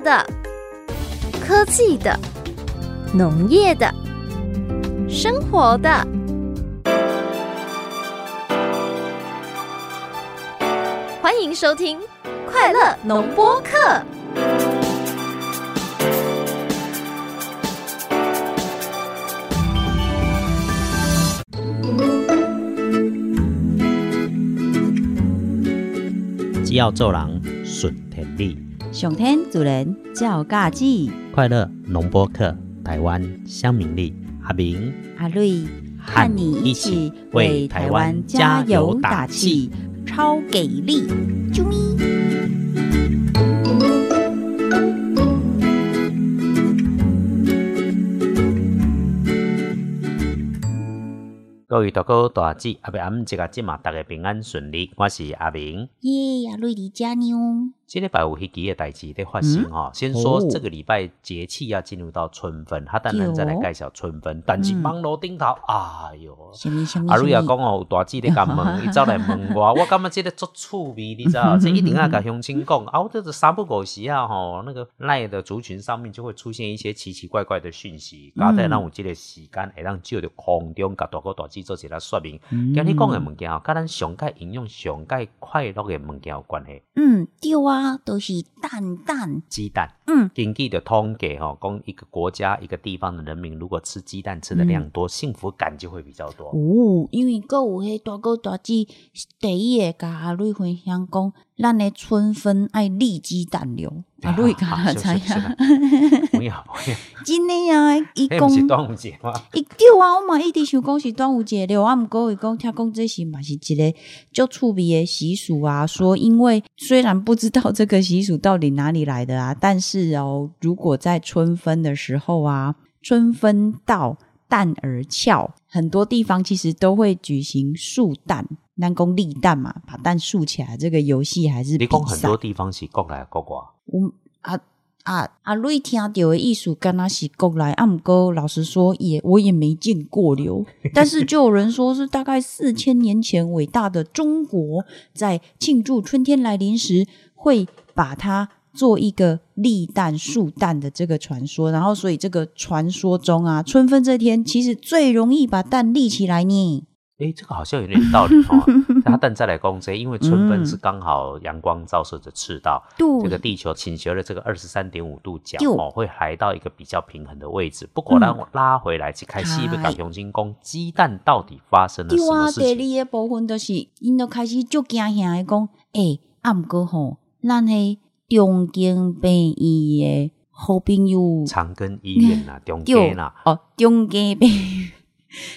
的、科技的、农业的、生活的。欢迎收听《快乐农播课》。只要做人，上天主人照家己，快乐农播客，台湾乡民力，阿明阿瑞和你一起为台湾加油打气，超给力！啾咪。各位大哥大姐，阿伯阿姆这个节目大家平安顺利，我是阿明。耶，阿瑞的家妞，这礼拜有迄几个代志在发生哈、先说这个礼拜节气要进入到春分，哈，等咱再来介绍春分。但是网络顶头，哎哟，阿瑞也？讲哦，有大姐咧甲问，伊走来问我，我感觉这个足趣味，你知道？这一定要甲乡亲讲，啊，我这是三不五时啊，吼，那个赖的族群上面就会出现一些奇奇怪怪的讯息，搞得咱有这个时间会让借着空中甲大哥大姐做一下说明。今日讲的物件哦，甲咱上界应用上界快乐的物件有关系。嗯，对啊，都是蛋蛋。鸡蛋，嗯，经济的通给哈，供一个国家一个地方的人民，如果吃鸡蛋吃的量多，幸福感就会比较多。哦，因为搁有迄大哥大姐第一个甲阿瑞分享讲，咱的春分爱立鸡蛋流，啊瑞甲他知是是影，不要不要，真的啊，伊迄不是。端午节吗？伊对啊，我嘛一直想讲是端午节了，啊，毋过伊讲听讲这是嘛是一个足趣味的习俗啊。说因为虽然不知道这个习俗到底哪里来的啊，但是哦，如果在春分的时候啊，春分到蛋儿俏，很多地方其实都会举行树蛋，南宫立蛋嘛，把蛋竖起来，这个游戏还是你讲很多。地方是国来国外，我啊啊啊瑞听到的艺术跟他是过来，啊，毋过老实说也我也没见过流，但是就有人说是大概四千年前伟大的中国在庆祝春天来临时，会把它做一个立蛋树蛋的这个传说，然后所以这个传说中啊，春分这天其实最容易把蛋立起来呢。诶，这个好像有点道理哦。那但再来讲这，因为春分是刚好阳光照射着赤道，对。这个地球倾斜了这个二十三点五度角哦，会来到一个比较平衡的位置。不过让我拉回来，去开始要嗨。讲雄金宫鸡蛋到底发生了什么事第情？二个部分就是，因都开始就惊吓的讲，诶、啊毋过吼，咱迄中经病院的好朋友，长庚医院啊，中 对间呐，哦，中经病院，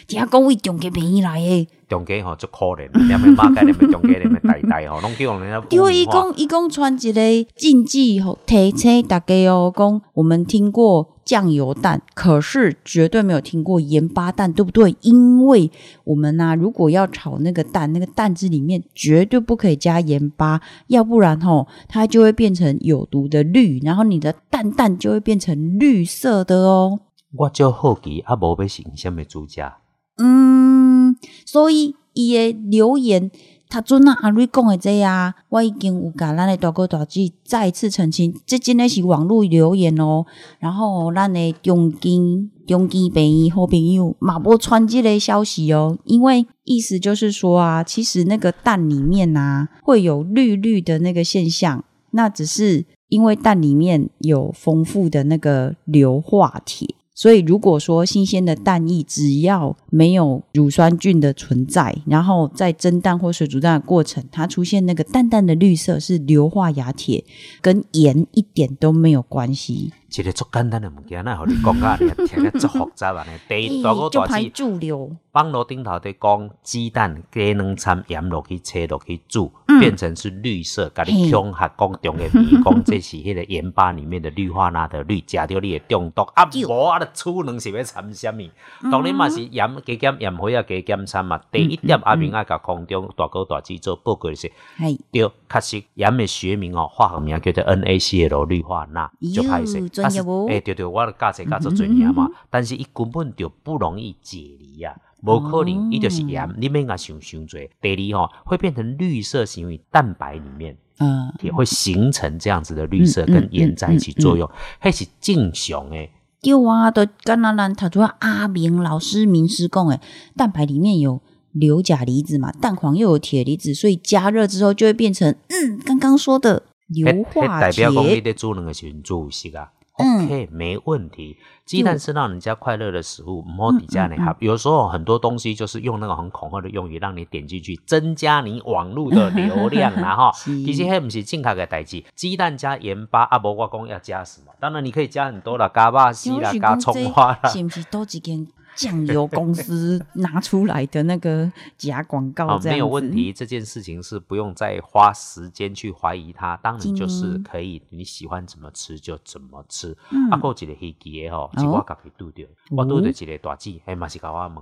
听讲为中介便宜来的，中间吼足可怜，连个马街，连个中间，连个呆呆吼，拢叫人家 对，伊污名化讲伊讲传一个禁忌吼，提醒大家哦，讲我们听过酱油蛋，可是绝对没有听过盐巴蛋，对不对？因为我们呐、如果要炒那个蛋，那个蛋汁里面绝对不可以加盐巴，要不然吼，它就会变成有毒的绿，然后你的蛋蛋就会变成绿色的哦。我就好奇，啊，无要成什么主家？嗯，所以伊的留言，他准啊阿瑞讲的这啊，我已经有甲咱的大哥大姐再次澄清，这真的是网络留言哦。然后咱的中间中间朋友好朋友嘛无传这个消息哦，因为意思就是说啊，其实那个蛋里面啊会有绿绿的那个现象，那只是因为蛋里面有丰富的那个硫化铁。所以，如果说新鲜的蛋液只要没有乳酸菌的存在，然后在蒸蛋或水煮蛋的过程，它出现那个淡淡的绿色是硫化亚铁，跟盐一点都没有关系。一个足简单的物件，那互你讲啊，你听个足复杂啊！呢，第一大哥就排大姐注流，网络顶头在讲鸡蛋加两掺盐落去切落去煮，嗯变成是绿色，甲你嘿恐吓讲中的味，讲这是迄个盐巴里面的氯化钠的氯，食到你的中毒。啊，对无啊，你粗能是要掺什么？嗯当然嘛是盐加减盐花啊加减掺嘛。第一点，阿明爱甲空中大哥大姐做报告的是。嘿，对，确实盐的学名哦，化学名叫做 NaCl 氯化钠，就歹势哟。专业哦诶、对对，我的教册教做专业嘛，但是伊根本就不容易解离啊。无可能，伊就是盐，你免甲想想多。第二吼、会变成绿色，是因为蛋白里面嗯，也会形成这样子的绿色跟盐在一起作用，还是正常诶。对啊，都刚刚咱他说阿明老师名师讲诶，蛋白里面有硫钾离子嘛，蛋黄又有铁离子，所以加热之后就会变成嗯，刚刚说的硫化代表讲你铁。在煮两个时候煮熟啊。嗯 OK，没问题。鸡蛋是让人家快乐的食物，唔好底下呢嗯嗯哈。有时候很多东西就是用那个很恐吓的用语，让你点进去，增加你网络的流量然后 是其实迄不是正确的代志。鸡蛋加盐巴，啊无我讲要加什么？当然你可以加很多啦，加巴西啦，加葱花啦。是不是多几间酱油公司拿出来的那个假广告啊，这样子？没有问题，这件事情是不用再花时间去怀疑它。当然就是嗯可以，你喜欢怎么吃就怎么吃。嗯啊，还有一个黑鸡的吼，是我家己拄着，我拄着一个大姐，迄嘛是甲我问，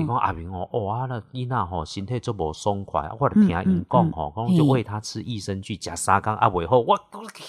伊嗯讲阿明哦，哇，那囡仔吼身体足无爽快，我就听因讲吼，讲就喂他吃益生菌，食三工啊袂好，我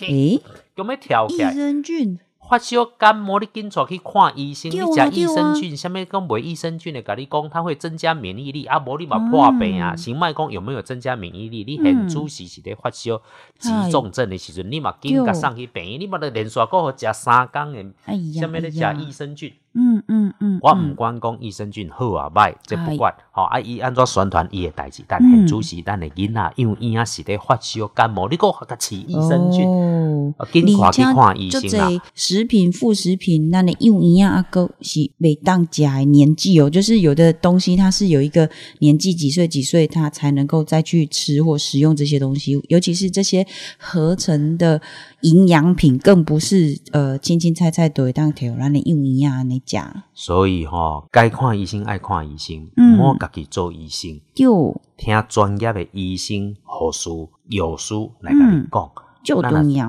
诶，有没跳益起来？生菌发烧感冒，你紧出去看医生。你食益生菌，啥物讲袂益生菌的，甲你讲，它会增加免疫力啊，无你嘛破病啊。先莫讲有没有增加免疫力？你嗯现主时是咧发烧、急重症的时阵，你嘛紧甲对送去病院，你嘛咧连续搁好食三工的，哎呀，下面咧食益生菌。嗯嗯嗯，我嗯毋管讲益生菌好啊歹，这不哎管。吼啊，伊安怎宣传伊的代志，但嗯现主席咱的囡仔，因为伊啊是咧发烧感冒，你搁甲饲益生菌。哦。啊紧快去看医生啦。这食品副食品，那你用营养啊，个是每当加的年纪哦，就是有的东西它是有一个年纪几岁几岁，它才能够再去吃或食用这些东西，尤其是这些合成的营养品，更不是呃青青菜菜都会当调，让你用营养你加所以吼、该看医生爱看医生，嗯。莫家己做医生，就听专业的医生、护士、药师来跟你讲。嗯就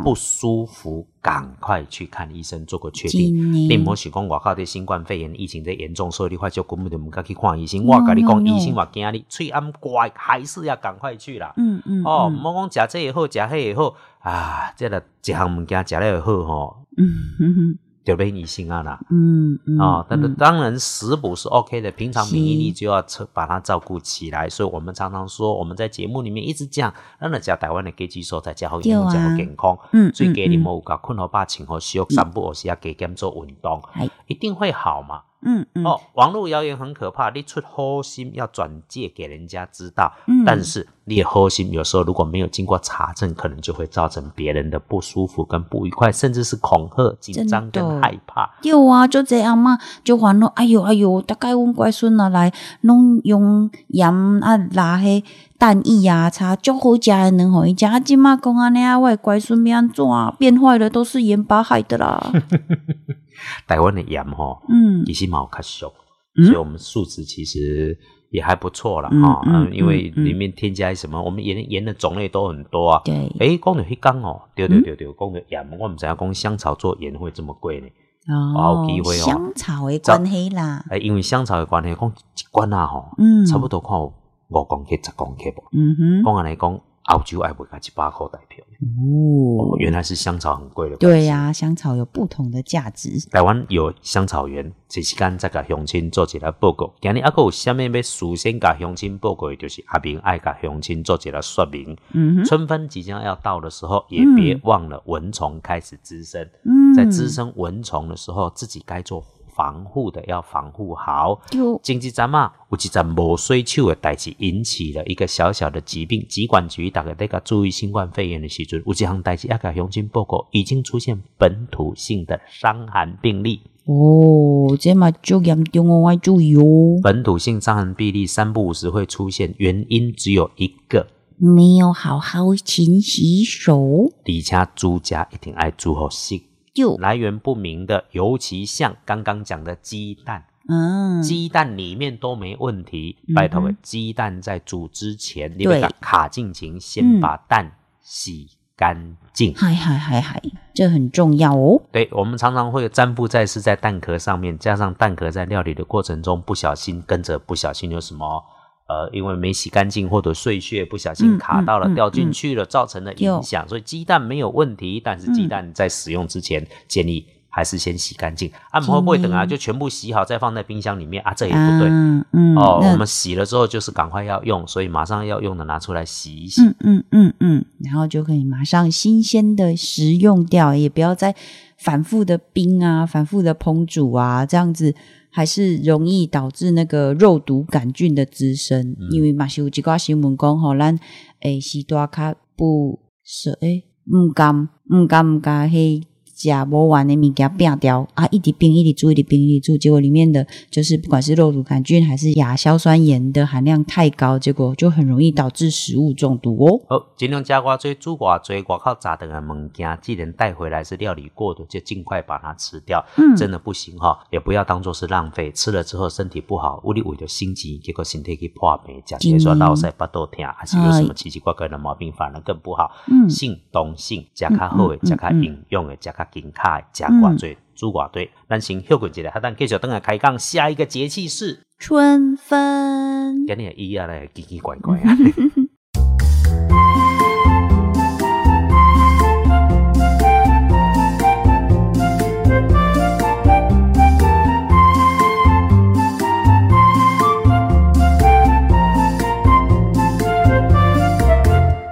不舒服，赶快去看医生做个确定。你唔好想讲外口这新冠肺炎疫情在严重，所以你发烧根本就唔敢去看医生。我跟你讲，No, 医生话惊你喙暗怪，还是要赶快去啦。嗯嗯哦，嗯唔好讲食这也好，食迄也好啊，这个一项物件食了也好吼，嗯嗯就变医生啊啦。嗯嗯啊，但是嗯当然食补是 OK 的，平常免疫力就要测把它照顾起来。所以我们常常说，我们在节目里面一直讲，咱人家台湾的鸡鸡所在家好营养、对啊加好健康。嗯所以给你嗯们有个困好把请和休散步，或是要给他们做运动哎，一定会好嘛。嗯嗯哦，网络谣言很可怕，你出好心要转介给人家知道，嗯但是你的好心有时候如果没有经过查证，可能就会造成别人的不舒服跟不愉快，甚至是恐吓、紧张跟害怕。有啊，就这样嘛，就烦恼。哎呦哎呦，大概阮乖孙啊来，拢用盐啊拉迄蛋液啊，擦足好食的能互伊食。啊，即马讲安尼啊，我的乖孙要安怎变坏了，都是盐巴害的啦。台湾的盐吼，嗯其实蛮较俗，嗯所以我们素质其实也还不错啦嗯哈。嗯嗯，因为嗯嗯里面添加什么，我们盐盐的种类都很多啊。对，诶，讲到迄讲哦，对对对对，讲到盐，我们知影讲香草做盐会这么贵呢。哦有机会哦香草的关系啦。诶，因为香草的关系，讲一罐啊吼，嗯差不多看有五公克、十公克无。嗯哼，讲安来讲，澳洲爱卖甲一百块台票，哦哦，，原来是香草很贵的。对呀、香草有不同的价值。台湾有香草园，这时间再甲乡亲做一个报告。今日还佫有啥物要事先甲乡亲报告的，就是阿明爱甲乡亲做一个说明。嗯哼，春分即将要到的时候，也嗯别忘了蚊虫开始滋生。嗯，在滋生蚊虫的时候，自己该做防护的要防护好。就前一阵啊，有一阵无水手的代志引起了一个小小的疾病。疾管局大概在个注意新冠肺炎的时阵，有一项代志要甲乡亲报告，已经出现本土性的伤寒病例。哦，这嘛就严重哦，我要注意哦。本土性伤寒病例三不五时会出现，原因只有一个，没有好好勤洗手，而且煮家一定爱煮好洗。就来源不明的，尤其像刚刚讲的鸡蛋，嗯，鸡蛋里面都没问题。拜托，鸡蛋在煮之前，你对把卡进前，嗯先把蛋洗干净。嗨嗨嗨嗨，这很重要哦。对，我们常常会粘附在是在蛋壳上面，加上蛋壳在料理的过程中不小心跟着不小心有什么呃，因为没洗干净或者碎屑不小心嗯卡到了、嗯嗯掉进去了，造成了影响。所以鸡蛋没有问题，但是鸡嗯蛋在使用之前建议还是先洗干净？啊，会不会等啊就全部洗好再放在冰箱里面啊？这也不对。嗯嗯哦，我们洗了之后就是赶快要用，所以马上要用的拿出来洗一洗。嗯嗯嗯嗯，然后就可以马上新鲜的食用掉，也不要再反复的冰啊、反复的烹煮啊，这样子还是容易导致那个肉毒杆菌的滋生。因为嘛是有一个新闻讲吼，咱诶时大较不是诶，毋甘毋甘毋甘迄。食无完的物件变掉啊，一直冰一直煮一直冰一直煮，结果里面的就是不管是肉毒杆菌还是亚硝酸盐的含量太高，结果就很容易导致食物中毒哦。好，尽量加偌多煮偌多外口炸的的物件，既然带回来是料理过的，就尽快把它吃掉。嗯真的不行哈，也不要当做是浪费，吃了之后身体不好，屋里为了心急，结果身体去破病，假结说落腮巴肚疼，还是有什么奇奇怪怪的毛病，反而更不好。嗯性动性，食较好的，嗯嗯食较营养的，食较健康的，食偌济，煮偌济。咱先休困一下，咱继续等下开讲下一个节气是，春分，今日伊啊来奇奇怪怪啊。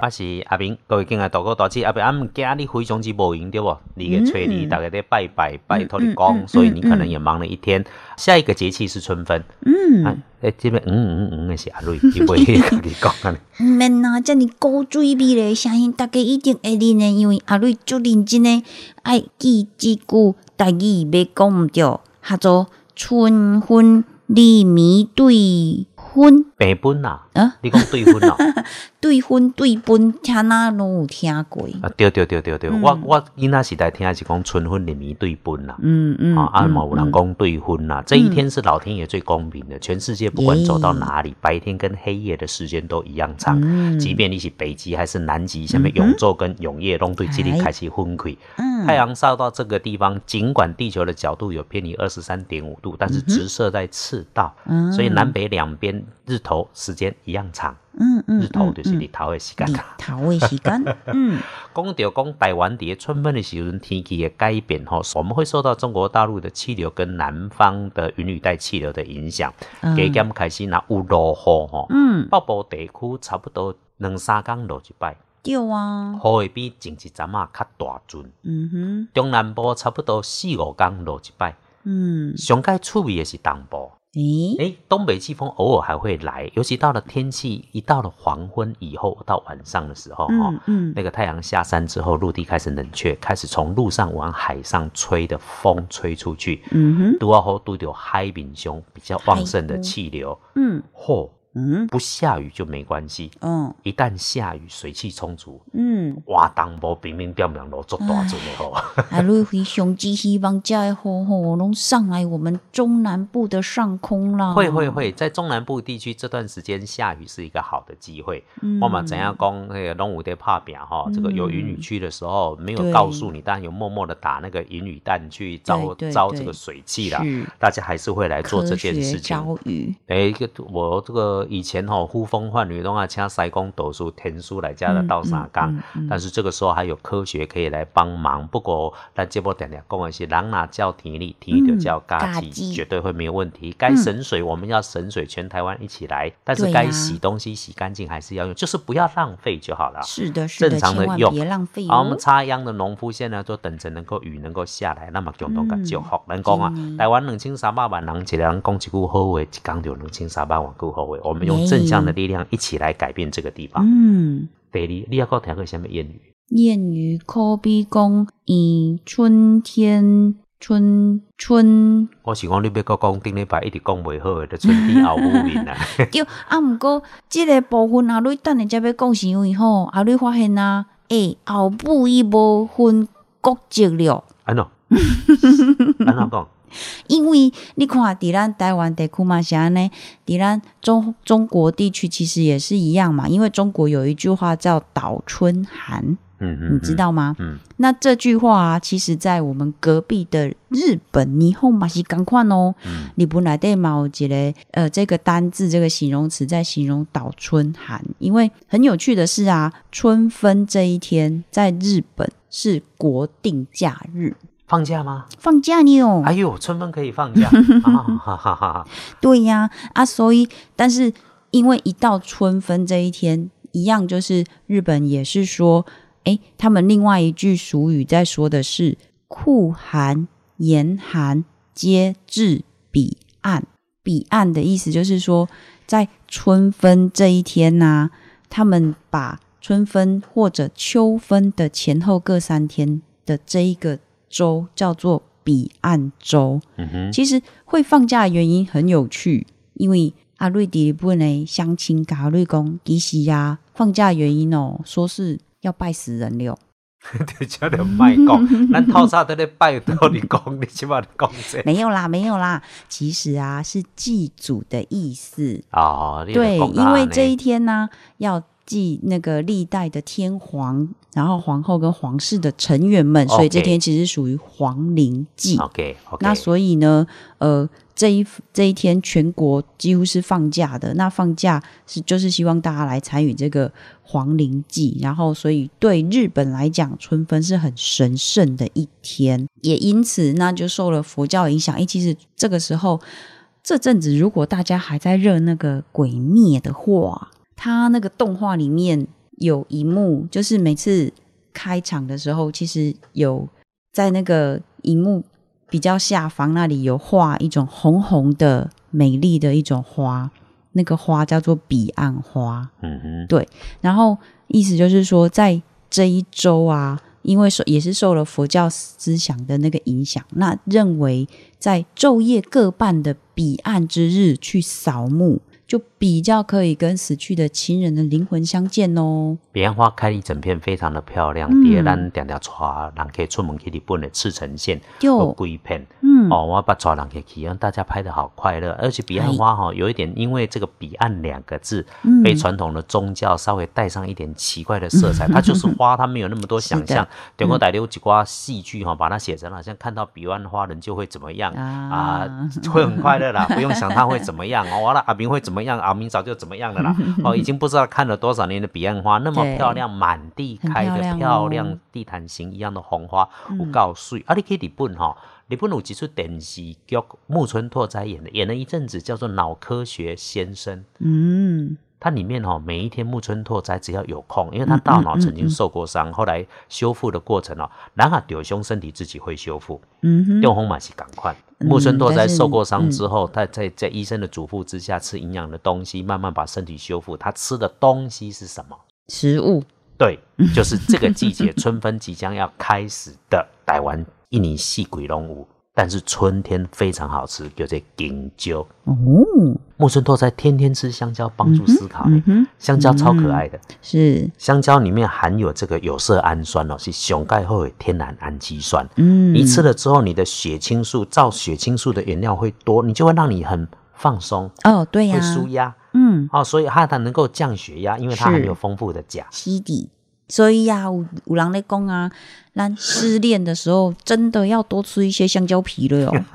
我是阿明，各位敬爱大哥大姐，阿明，俺们今日非常之无闲对不？你个催你，大家在拜拜，拜托你讲，所以你可能也忙了一天。下一个节气是春分，嗯，啊，诶，这边嗯嗯嗯的是阿瑞，伊会 跟你讲啊。毋免啊，遮尔高水味咧，相信大家一定会认的，因为阿瑞足认真诶爱记即句台语，要讲毋着，叫做春分利米对分？平分呐，啊，你讲对分啊。对婚对分，听哪拢有听过，啊，对对对对对，我我囡仔时代听的是讲春分、年对分呐。嗯嗯，啊，啊嘛有人讲对分呐，这一天是老天爷最公平的，全世界不管走到哪里，白天跟黑夜的时间都一样长，嗯。即便你是北极还是南极，下面永昼跟永夜拢对这里开始分开。嗯。太阳照到这个地方，尽管地球的角度有偏离二十三点五度，但是直射在赤道，嗯。所以南北两边日头时间一样长。嗯嗯，日头就是日头的时间日。头的时间，嗯 讲到讲台湾伫春分的时候，天气的改变吼，我们会受到中国大陆的气流跟南方的云雨带气流的影响。嗯加减开始那有落雨吼，嗯，北部地区差不多两三天落一摆，对啊，雨会比前一阵啊较大阵。嗯哼，中南部差不多四五天落一摆，嗯，上介趣味的是东部。诶，诶，东北季风偶尔还会来，尤其到了天气一到了黄昏以后到晚上的时候，哈、嗯嗯。那个太阳下山之后，陆地开始冷却，开始从陆上往海上吹的风吹出去，嗯哼，都要后都有海滨胸比较旺盛的气流，嗯。嚯、嗯不下雨就没关系，嗯一旦下雨，水汽充足，嗯，哇，当波冰冰表面落做大阵的吼。啊瑞非常之希望遮的雨吼拢上来我们中南部的上空啦。会会会，在中南部地区这段时间下雨是一个好的机会。嗯我们怎样讲那个龙武的怕表哈，这个有云雨区的时候没有告诉你，当然有默默的打那个云雨弹去招招这个水汽啦。是大家还是会来做这件科学事情。招雨，哎，一个我这个以前哈、呼风唤雨，都要请塞工斗书天书来家的到啥岗，嗯嗯嗯但是这个时候还有科学可以来帮忙。不过咱这波点点讲的是，人哪叫体力，体力就叫嘎叽，嘎叽绝对会没有问题。该省水我们要省水，全台湾一起来。但是该洗东西洗干净还是要用，就是不要浪费就好了。是的，是的，正常的用别浪费好，我们哦。插秧的农夫现在就等着能够雨能够下来，那么共同嗯个祝福。人讲啊台湾两千三百万人，一个人讲一句好话，一讲就两千三百万句好话。我们用正向的力量一起来改变这个地方。嗯，第二，你要讲听过什么谚语？谚语可比讲，以春天春春我是讲你要讲讲顶礼拜一直讲袂好的，就春天后母面啊。对，啊，毋过即个部分啊，你等下才要讲，是因为吼，啊，你发现啊，诶、后母伊无分国籍了。安怎？安怎讲？因为你看，伫咱台湾地区嘛是安尼，伫咱中中国地区其实也是一样嘛。因为中国有一句话叫“倒春寒嗯嗯，你知道吗？嗯，那这句话啊，其实在我们隔壁的日本，你后嘛是赶快哦。嗯你本来对嘛，我觉得呃，这个单字这个形容词在形容倒春寒，因为很有趣的是啊，春分这一天在日本是国定假日，放假吗？放假呢哦。哎呦，春分可以放假 啊！哈哈哈！对呀，啊，所以但是因为一到春分这一天，一样就是日本也是说，诶，他们另外一句俗语在说的是酷寒严寒皆至彼岸。彼岸的意思就是说，在春分这一天呐、他们把春分或者秋分的前后各三天的这一个周叫做彼岸州。嗯哼，其实会放假的原因很有趣，因为阿瑞迪日本的相亲跟阿瑞讲，其实呀，放假的原因哦，说是要拜死人了。对，叫你卖讲，咱咧拜托你讲，你起码讲这没有啦，没有啦，其实啊是祭祖的意思。哦，对，因为这一天呢、要祭那个历代的天皇，然后皇后跟皇室的成员们，所以这天其实属于皇陵祭。OK 那所以呢，呃，这一这一天全国几乎是放假的。那放假是就是希望大家来参与这个皇陵祭，然后所以对日本来讲，春分是很神圣的一天，也因此那就受了佛教影响。诶，其实这个时候这阵子，如果大家还在热那个《鬼灭》的话，它那个动画里面有一幕，就是每次开场的时候，其实有在那个荧幕比较下方那里有画一种红红的、美丽的一种花，那个花叫做彼岸花。嗯哼，然后意思就是说，在这一周啊，因为受也是受了佛教思想的那个影响，那认为在昼夜各半的彼岸之日去扫墓，就比较可以跟死去的亲人的灵魂相见哦。彼岸花开一整片，非常的漂亮。嗯第二，咱常常带人可以出门去日本的赤城县有就几片。嗯，哦，我把带人可以去，让大家拍的好快乐。而且彼岸花哈、有一点，因为这个“彼岸”两个字嗯被传统的宗教稍微带上一点奇怪的色彩，它就是花，它没有那么多想象。中国大陆几挂戏剧哈，把它写成好像看到彼岸花人就会怎么样啊啊，会很快乐啦，不用想他会怎么样哦。完了，阿明会怎么样？阿明早就怎么样了啦。哦，已经不知道看了多少年的彼岸花，那么漂亮，满地开的漂亮地毯型一样的红花，我告诉你。啊，你去日本哈、日本有几出电视剧，木村拓哉演的，演了一阵子，叫做《脑科学先生》。嗯，它里面哈、每一天木村拓哉只要有空，因为他大脑曾经受过伤，后来修复的过程哦，然后丢胸身体自己会修复，嗯哼，用红马是赶快。嗯木村拓哉受过伤之后，他在在医生的嘱咐之下吃营养的东西，慢慢把身体修复。他吃的东西是什么？食物对，就是这个季节春分即将要开始的台湾印尼细鬼龙舞，但是春天非常好吃，叫做金蕉。哦，木村拓哉天天吃香蕉，帮助思考、香蕉超可爱的，是，香蕉里面含有这个有色氨酸哦，是熊钙后的天然氨基酸。嗯，你吃了之后，你的血清素造血清素的原料会多，你就会让你很放松，哦，对呀、会舒压。嗯，哦，所以它它能够降血压，因为它含有丰富的钾。是的。所以呀、有有人在讲啊，咱失恋的时候真的要多吃一些香蕉皮了哟，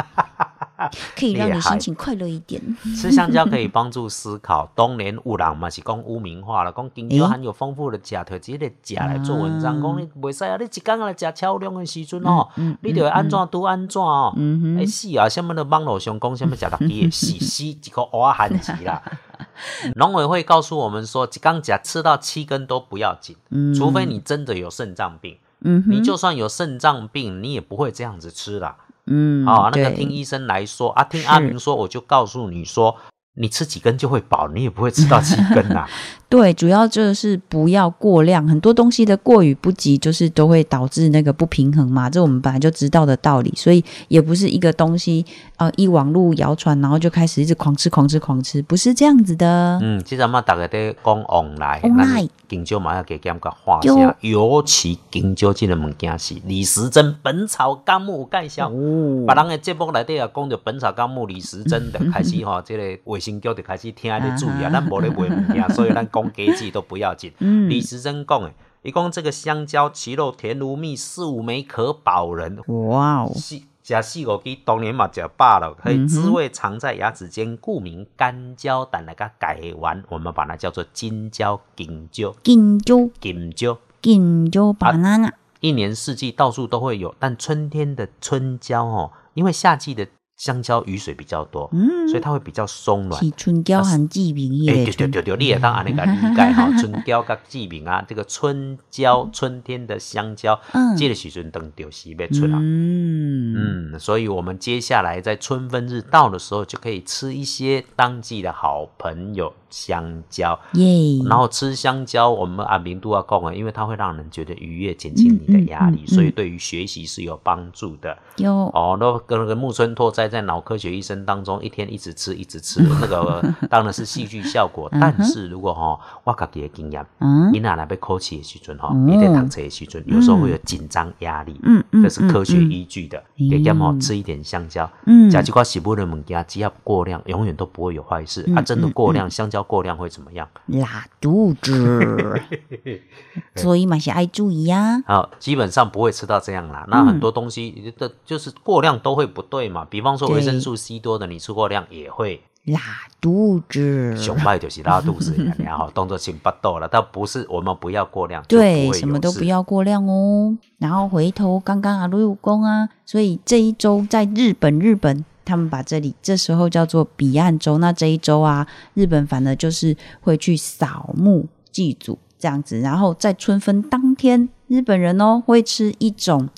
可以让你心情快乐一点。吃香蕉可以帮助思考。当年有人嘛是讲污名化了，讲香蕉诶含有丰富的钾，摕这个钾来做文章，啊讲你袂使啊，你一工来食超量的时阵哦，嗯你就会安怎都安怎哦。嗯哼会死啊！什么的网络上讲什么食六支会死，死一个蚵仔含钱啦。农委会告诉我们说，一缸甲吃到七根都不要紧，除非你真的有肾脏病。嗯，你就算有肾脏病，你也不会这样子吃啦。嗯，啊、那个听医生来说啊，听阿明说，我就告诉你说，你吃几根就会饱，你也不会吃到几根呐、对，主要就是不要过量，很多东西的过与不及，就是都会导致那个不平衡嘛，这我们本来就知道的道理，所以也不是一个东西呃一网络谣传，然后就开始一直狂吃狂吃狂吃，不是这样子的。嗯，即阵嘛，大家在讲往来，往来咱金蕉嘛要给减个画对下，尤其金蕉这个物件是李时珍《本草纲目》有介绍。哦别人的节目内底啊，讲着《本草纲目》，李时珍就开始 吼，这个卫生局就开始听咧注意啊，咱无咧卖物件，所以咱讲假字都不要紧。嗯李时珍讲的，一共这个香蕉其肉甜如蜜，四五枚可饱人。哇哦，四加四五支当年嘛吃饱了，可以滋味藏在牙齿间，故名干蕉。但那个改完，我们把它叫做金蕉、金蕉、金蕉、金蕉。金蕉 banana，一年四季到处都会有，但春天的春蕉哦，因为夏季的香蕉雨水比较多，嗯，所以它会比较松软。是春娇和志明哎，耶对对对对，你也当然那个理解哈，春蕉跟志明啊，这个春蕉，春天的香蕉，嗯这个时阵等就是要出来。嗯，嗯，所以我们接下来在春分日到的时候，就可以吃一些当季的好朋友香蕉。耶，然后吃香蕉，我们阿明都要讲啊，因为它会让人觉得愉悦，减轻你的压力，所以对于学习是有帮助的。有哦，那跟那个木村拓哉在脑科学医生当中，一天一直吃一直吃，那个当然是戏剧效果。但是如果哈、我自己的经验，嗯你拿来被考试的时阵哈，嗯你在读册的时阵，有时候会有紧张压力，嗯嗯这是科学依据的。嗯给点哦，吃一点香蕉，嗯加几块食物的物件，只要不过量，永远都不会有坏事。啊，真的过量，香蕉过量会怎么样？拉肚子，所以嘛是爱注意啊。好，基本上不会吃到这样啦。那很多东西的，就是过量都会不对嘛。比方说维生素 C 多的，你吃过量也会拉肚子，熊拜就是拉肚子，然 后动作性不豆了。但不是我们不要过量，对，什么都不要过量哦。然后回头刚刚啊，陆有功啊，所以这一周在日本，日本他们把这里这时候叫做彼岸周。那这一周啊，日本反而就是会去扫墓祭祖这样子。然后在春分当天，日本人哦会吃一种。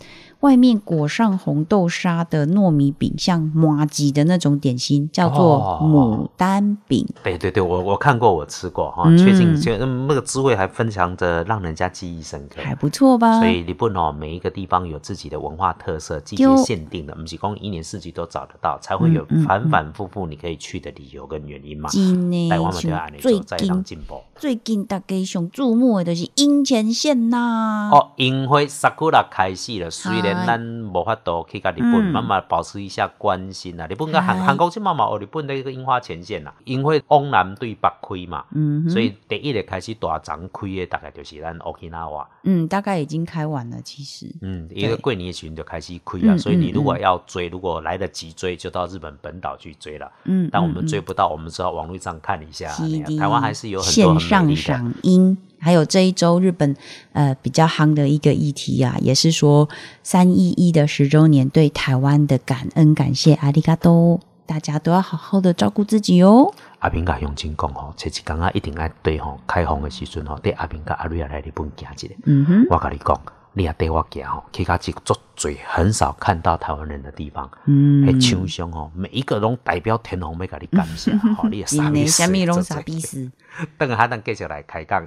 外面裹上红豆沙的糯米饼，像麻吉的那种点心，叫做哦牡丹饼。对对对，我我看过，我吃过哈，嗯确定确嗯那个滋味还分享着让人家记忆深刻。还不错吧？所以日本哦，每一个地方有自己的文化特色，季节限定的，不是讲一年四季都找得到，才会有反反复复你可以去的理由跟原因嘛。真的台湾嘛就要按你最近进步。最近大家上注目的就是樱前线呐。哦，樱花 sakura 开始了，虽然咱无法度去甲日本嗯慢慢保持一下关心啊。日本跟韩嗨韩国这妈妈哦，日本的一个樱花前线啦，因为往南对北开嘛，嗯，所以第一个开始大张开的大概就是咱 Okinawa。嗯，大概已经开完了，其实。嗯，一个过年的时候就开始开啊，嗯所以你如果嗯要追，如果来得及追，就到日本本岛去追了。嗯，但我们嗯追不到，我们只好网络上看一下。台湾还是有很多很美上丽的。还有这一周日本呃比较夯的一个议题啊，也是说三一一的十周年对台湾的感恩感谢，阿里嘎多，大家都要好好的照顾自己哦。阿平甲乡亲讲吼，这一天啊一定要对吼开放的时阵吼，对阿平甲阿瑞亚来日本行一个。嗯哼，我跟你讲，你也带我行吼，去到一个足最很少看到台湾人的地方，嗯，迄枪上吼，每一个拢代表天皇要甲你感谢，吼，你也傻逼死，等下咱继续来开讲。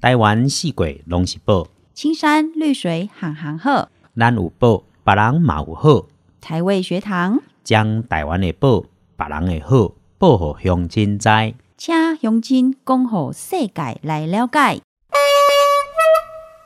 台湾四季拢是宝，青山绿水行行鹤，咱有宝，别人嘛有好，台味学堂，将台湾的宝，别人的好，报互乡亲知。请乡亲讲互世界来了解。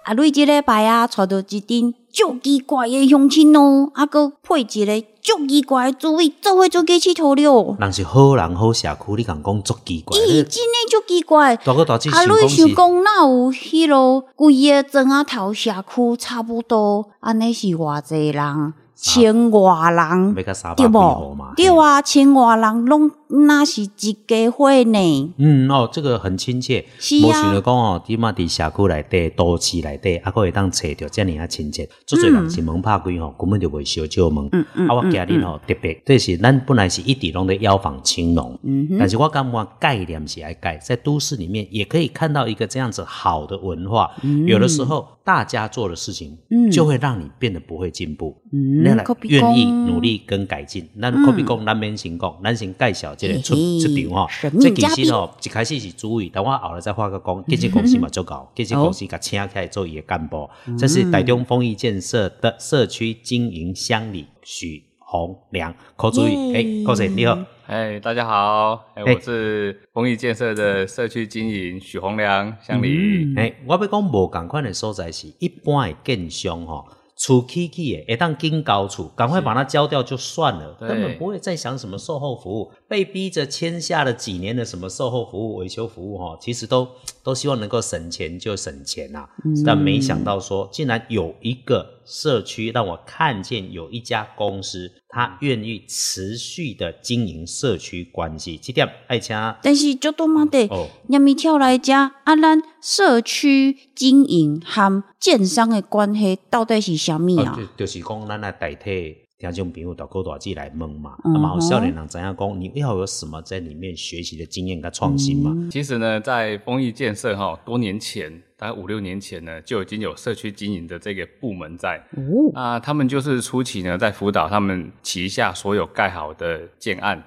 啊，瑞即礼拜啊，带到一阵足奇怪的乡亲哦，啊，搁配一个足奇怪的滋味，做伙做鸡佚佗了。人是好人好社区，你共讲足奇怪。咦，真诶足奇怪！啊，想讲你想，讲哪有迄落规个庄仔头社区差不多，安尼是偌济人，千外人。对无嘛？？对啊，千外人拢那是一家伙呢。嗯哦，这个很亲切。是无想啊着讲哦，起码伫社区内底、都市内底，啊，可会当找着遮尔啊亲切。做侪人是门拍开吼，根本就袂烧借门。嗯嗯啊，我今日吼特别，这是咱本来是一直拢在邀访青龙，嗯但是我感觉概念是爱改，在都市里面也可以看到一个这样子好的文化。有的时候大家做的事情，嗯就会让你变得不会进步。嗯那来愿意努力跟改进。咱可比讲，咱免先讲，咱先介绍这个出出场吼神。秘这其实吼，一开始是主委，但我后来再发个工，建设公司嘛做搞，建设公司甲请起来做伊的干部。这是台中丰益建设的社区经营乡里许洪良，口注意，哎，口水你好，哎，大家好，哎，我是弘益建设的社区经营许洪良，向里，哎，我要讲无共款的所在是一般的建商吼。厝起起的，一旦经高处，赶快把它交掉就算了，根本不会再想什么售后服务。被逼着签下了几年的什么售后服务、维修服务，哈，其实都都希望能够省钱就省钱呐。但没想到说，竟然有一个社区让我看见有一家公司，他愿意持续的经营社区关系。这点爱掐，但是就多嘛的，你咪跳来家，啊，咱社区经营和建商的关系到底是什么啊？就是讲咱来代替。听众朋友到高大记来问嘛，那么少年人怎样讲？你要有什么在里面学习的经验跟创新嘛？其实呢，在丰益建设哈，多年前，大概五六年前呢，就已经有社区经营的这个部门在。哦，啊，他们就是初期呢，在辅导他们旗下所有盖好的建案，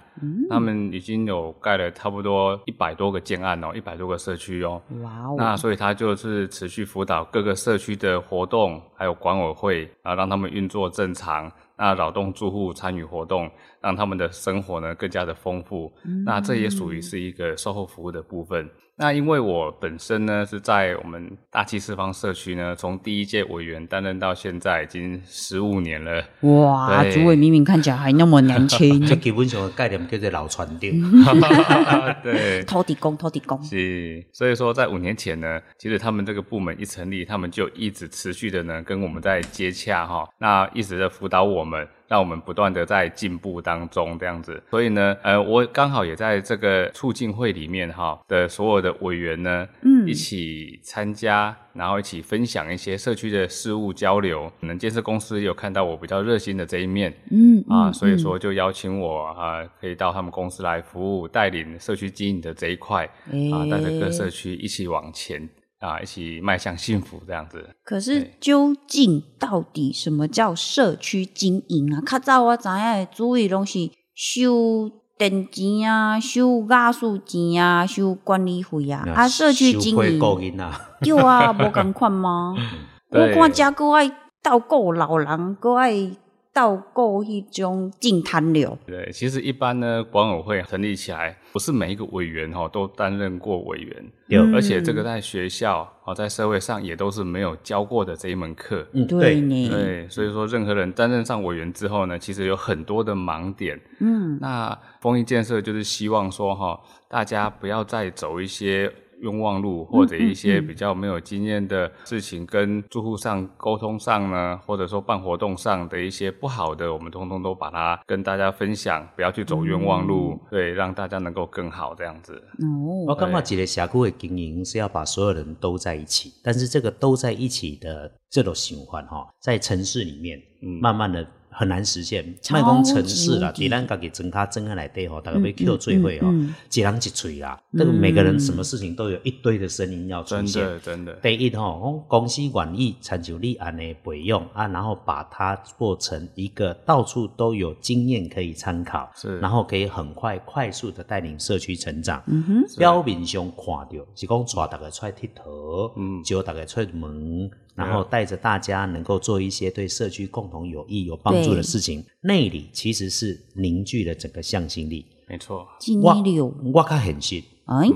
他们已经有盖了差不多一百多个建案哦，一百多个社区哦。哇哦！那所以他就是持续辅导各个社区的活动，还有管委会啊，让他们运作正常。那扰动住户参与活动，让他们的生活呢更加的丰富。那这也属于是一个售后服务的部分。那因为我本身呢是在我们大气四方社区呢，从第一届委员担任到现在已经十五年了。哇，主委明明看起来还那么年轻。这基本上的概念叫做老传承。对，拖地工，拖地工。是，所以说在五年前呢，其实他们这个部门一成立，他们就一直持续的呢跟我们在接洽哈，那一直在辅导我们。让我们不断的在进步当中，这样子，所以呢，呃，我刚好也在这个促进会里面哈的所有的委员呢，嗯，一起参加，然后一起分享一些社区的事务交流。可能建设公司有看到我比较热心的这一面，嗯啊，所以说就邀请我啊，可以到他们公司来服务，带领社区经营的这一块，啊，带着各社区一起往前。啊，一起迈向幸福这样子。可是究竟到底什么叫社区经营啊？较早我知影主意拢是收电钱啊，收瓦数钱啊，收管理费啊。啊，社区经营有啊，无共款吗？我看家个爱照顾老人，个爱。倒购一种净滩流。对，其实一般呢，管委会成立起来，不是每一个委员哈都担任过委员，有，而且这个在学校啊，在社会上也都是没有教过的这一门课。嗯，对，对，所以说任何人担任上委员之后呢，其实有很多的盲点。嗯，那丰益建设就是希望说哈，大家不要再走一些。冤枉路或者一些比较没有经验的事情，跟住户上沟通上呢，或者说办活动上的一些不好的，我们通通都把它跟大家分享，不要去走冤枉路，对，让大家能够更好这样子。哦，我刚刚记得峡谷的经营是要把所有人都在一起，但是这个都在一起的这种循环哈，在城市里面，慢慢的。很难实现，卖讲城市啦，比咱家己增卡增下来对吼，大家被 Q 最会吼，一人一嘴啦，这个每个人什么事情都有一堆的声音要出现，真的真的。第一吼，公司愿意参照立案的备用啊，然后把它做成一个到处都有经验可以参考，是，然后可以很快快速的带领社区成长。嗯哼，表面上看到是讲带大家出来剃头，嗯，叫大家出门。然后带着大家能够做一些对社区共同有益、有帮助的事情，内里其实是凝聚了整个向心力。没错，我我看很信。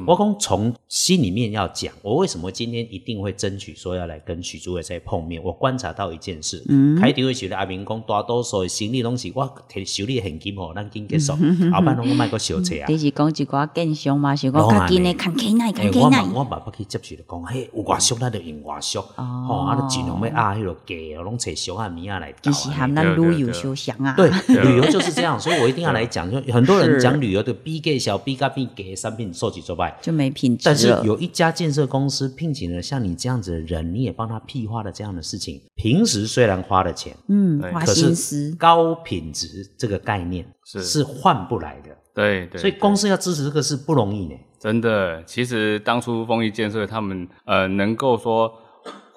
我讲从心里面要讲，我为什么今天一定会争取说要来跟许主委再碰面？我观察到一件事，开庭会觉得阿明讲大多数的行李东西，我修理很紧哦，咱紧结束，后半拢我买个小车啊。你是讲一寡建商嘛？是讲较紧的看起来，看起来。我我爸爸去接受的讲，嘿，有外俗，咱就用外俗，吼，啊，就尽量要压迄个价，拢找小汉米啊来搞。其实含咱旅游休闲啊。对，旅游就是这样，所以我一定要来讲。就 很多人讲旅游的 B 价小，B 加 B 给商品收集做败，就没品质。但是有一家建设公司聘请了像你这样子的人，你也帮他屁话了这样的事情。平时虽然花了钱，嗯，花心思，高品质这个概念是是换不来的。对对，所以公司要支持这个是不容易的。真的，其实当初丰益建设他们呃能够说。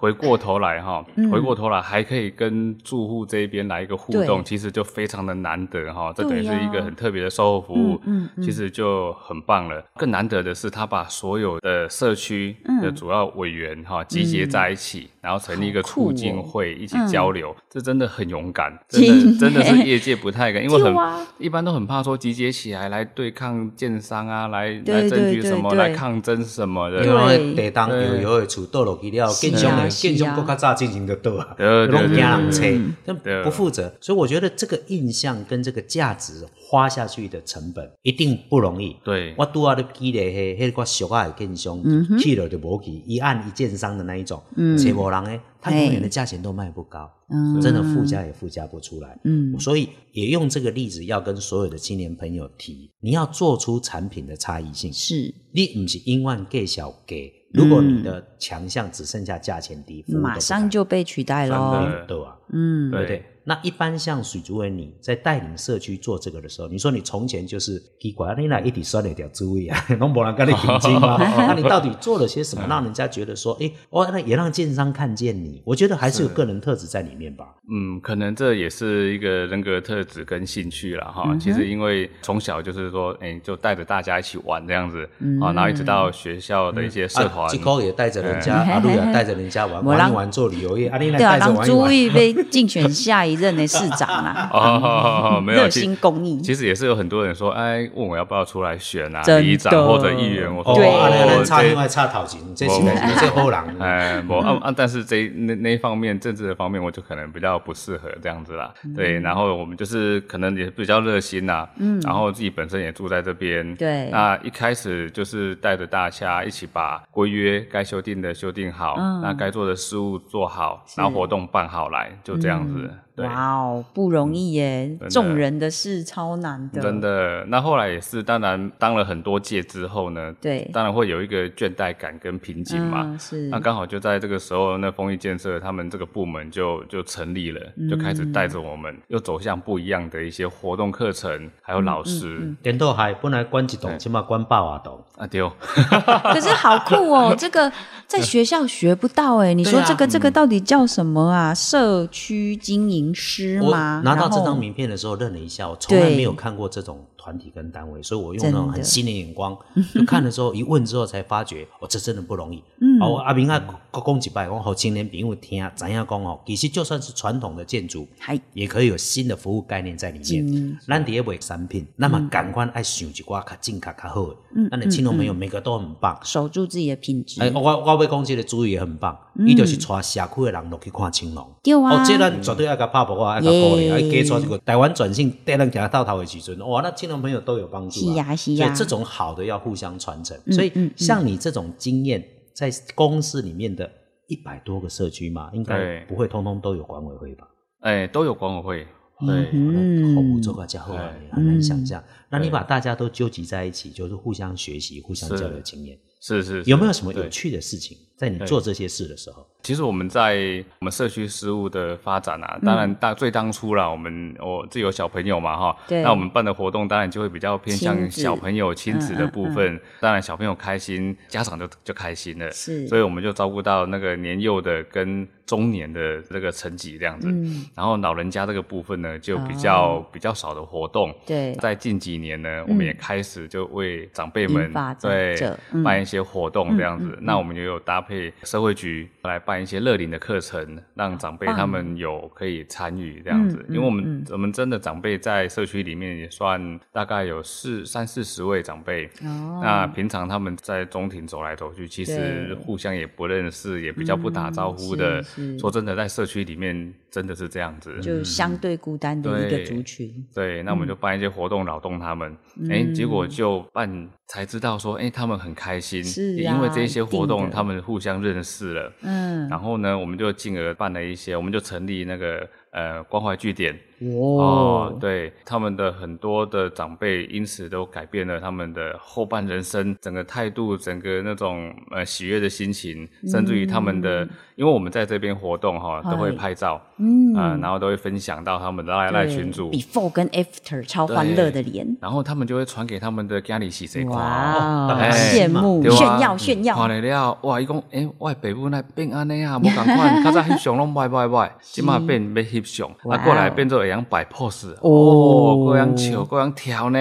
回过头来哈，回过头来还可以跟住户这边来一个互动，其实就非常的难得哈。这等于是一个很特别的售后服务，嗯其实就很棒了。更难得的是，他把所有的社区的主要委员哈集结在一起。然后成立一个促进会，一起交流，这真的很勇敢，真的真的是业界不太敢，因为很一般都很怕说集结起来来对抗建商啊，来来争取什么，来抗争什么的。因为地当有有的厝倒落去了，建商的建商更加早进行的倒啊，弄惊人车，不负责。所以我觉得这个印象跟这个价值花下去的成本一定不容易。对，我拄啊咧记咧，迄迄个俗啊建商去了就无去，一按一建商的那一种，找无人诶，它永远的价钱都卖不高，真的附加也附加不出来。嗯，所以也用这个例子要跟所有的青年朋友提，你要做出产品的差异性。是，你不是因万给小给，如果你的强项只剩下价钱低，马上就被取代了，对吧？嗯，对对。那一般像水族文你在带领社区做这个的时候，你说你从前就是奇怪，你那一底酸了条注意啊，弄不然跟你平均吗？那你到底做了些什么，让人家觉得说，哎，哦，那也让建商看见你？我觉得还是有个人特质在里面吧。嗯，可能这也是一个人格特质跟兴趣了哈。其实因为从小就是说，哎，就带着大家一起玩这样子啊，然后一直到学校的一些社团，吉高也带着人家，阿路也带着人家玩，玩玩 做旅游业，阿丽来带着玩注意被竞选下一。任的市长啊，哦，没有热心公益。其实也是有很多人说，哎，问我要不要出来选啊，里长或者议员。我说，对，差另外差讨钱，这是这后浪。哎，我啊啊，但是这那那一方面政治的方面，我就可能比较不适合这样子啦。对，然后我们就是可能也比较热心呐，嗯，然后自己本身也住在这边，对。那一开始就是带着大家一起把规约该修订的修订好，那该做的事务做好，然后活动办好来，就这样子。哇哦，不容易耶！众人的事超难的。真的，那后来也是，当然当了很多届之后呢，对，当然会有一个倦怠感跟瓶颈嘛。是。那刚好就在这个时候，那丰益建设他们这个部门就就成立了，就开始带着我们又走向不一样的一些活动课程，还有老师。点豆海本来关一栋，起码关八瓦栋啊丢。可是好酷哦，这个在学校学不到哎。你说这个这个到底叫什么啊？社区经营。师吗？拿到这张名片的时候，愣了一下，我从来没有看过这种团体跟单位，所以我用那种很新的眼光，就看的时候一问之后才发觉，哦，这真的不容易。嗯，哦，阿明啊，国公几拜，我好青年朋友听怎样讲哦，其实就算是传统的建筑，还也可以有新的服务概念在里面。咱第一位产品，那么赶快爱想一寡卡进卡卡好的，那你青龙朋友每个都很棒，守住自己的品质。哎，我我为公司的主意也很棒，伊就是带社区的人落去看青龙。对啊，哦，这咱绝对爱个拍波啊，爱个鼓励，爱给出这个台湾转型带人行到头的时阵，哇，那青龙朋友都有帮助啊。所以这种好的要互相传承。所以像你这种经验，在公司里面的一百多个社区嘛，应该不会通通都有管委会吧？哎，都有管委会。对，嗯，好不做个家伙，很难想象。那你把大家都纠集在一起，就是互相学习、互相交流经验。是是，有没有什么有趣的事情在你做这些事的时候？其实我们在我们社区事务的发展啊，当然大最当初啦，我们我自己有小朋友嘛哈，那我们办的活动当然就会比较偏向小朋友亲子的部分。当然小朋友开心，家长就就开心了。是，所以我们就照顾到那个年幼的跟中年的这个层级这样子。嗯，然后老人家这个部分呢，就比较比较少的活动。对，在近几年呢，我们也开始就为长辈们对办。一些活动这样子，那我们也有搭配社会局来办一些乐龄的课程，让长辈他们有可以参与这样子。因为我们我们真的长辈在社区里面也算大概有四三四十位长辈。哦，那平常他们在中庭走来走去，其实互相也不认识，也比较不打招呼的。说真的，在社区里面真的是这样子，就相对孤单的一个族群。对，那我们就办一些活动扰动他们。哎，结果就办才知道说，哎，他们很开心。是，因为这些活动，他们互相认识了。嗯，然后呢，我们就进而办了一些，我们就成立那个呃关怀据点。哦，对，他们的很多的长辈因此都改变了他们的后半人生，整个态度，整个那种呃喜悦的心情，甚至于他们的，因为我们在这边活动哈，都会拍照，嗯，然后都会分享到他们的赖赖群组，before 跟 after 超欢乐的脸，然后他们就会传给他们的家里洗谁哇，羡慕炫耀炫耀，看了了，哇，伊讲，哎，我北部那变安尼啊，无共款，较早翕相拢歪歪歪，即马变要翕相，啊，过来变做。样摆 pose 哦，各样笑，各样跳呢。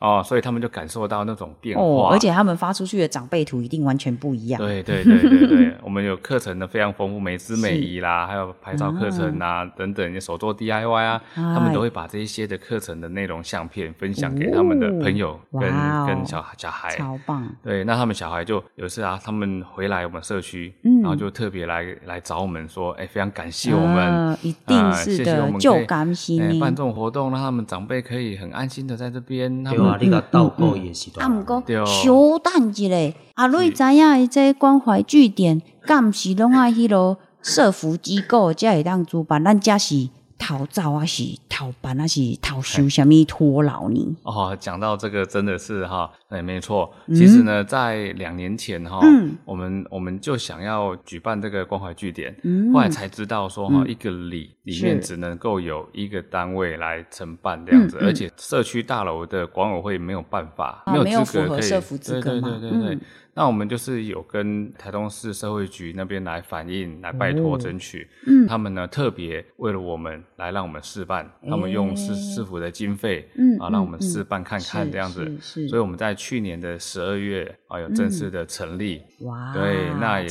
哦，所以他们就感受到那种变化，而且他们发出去的长辈图一定完全不一样。对对对对对，我们有课程的非常丰富，美姿美仪啦，还有拍照课程啊等等，手做 DIY 啊，他们都会把这一些的课程的内容相片分享给他们的朋友跟跟小小孩，超棒。对，那他们小孩就有次啊，他们回来我们社区，然后就特别来来找我们说，哎，非常感谢我们，一定是的，就感谢你办这种活动，让他们长辈可以很安心的在这边。对啊，你个倒过也是啊，毋过小等一下，啊，你知影伊这关怀据点，敢是拢爱迄落社福机构才会当主办，咱家是。逃走啊，是逃办啊，是逃修，什么拖老呢？哦，讲到这个真的是哈，哎，没错。其实呢，在两年前哈，我们我们就想要举办这个关怀据点，后来才知道说哈，一个里里面只能够有一个单位来承办这样子，而且社区大楼的管委会没有办法，没有资格可以，对对对对对。那我们就是有跟台东市社会局那边来反映，来拜托争取，嗯，他们呢特别为了我们来让我们试办，他们用市市府的经费，嗯，啊，让我们试办看看这样子，是，所以我们在去年的十二月啊有正式的成立，哇，对，那也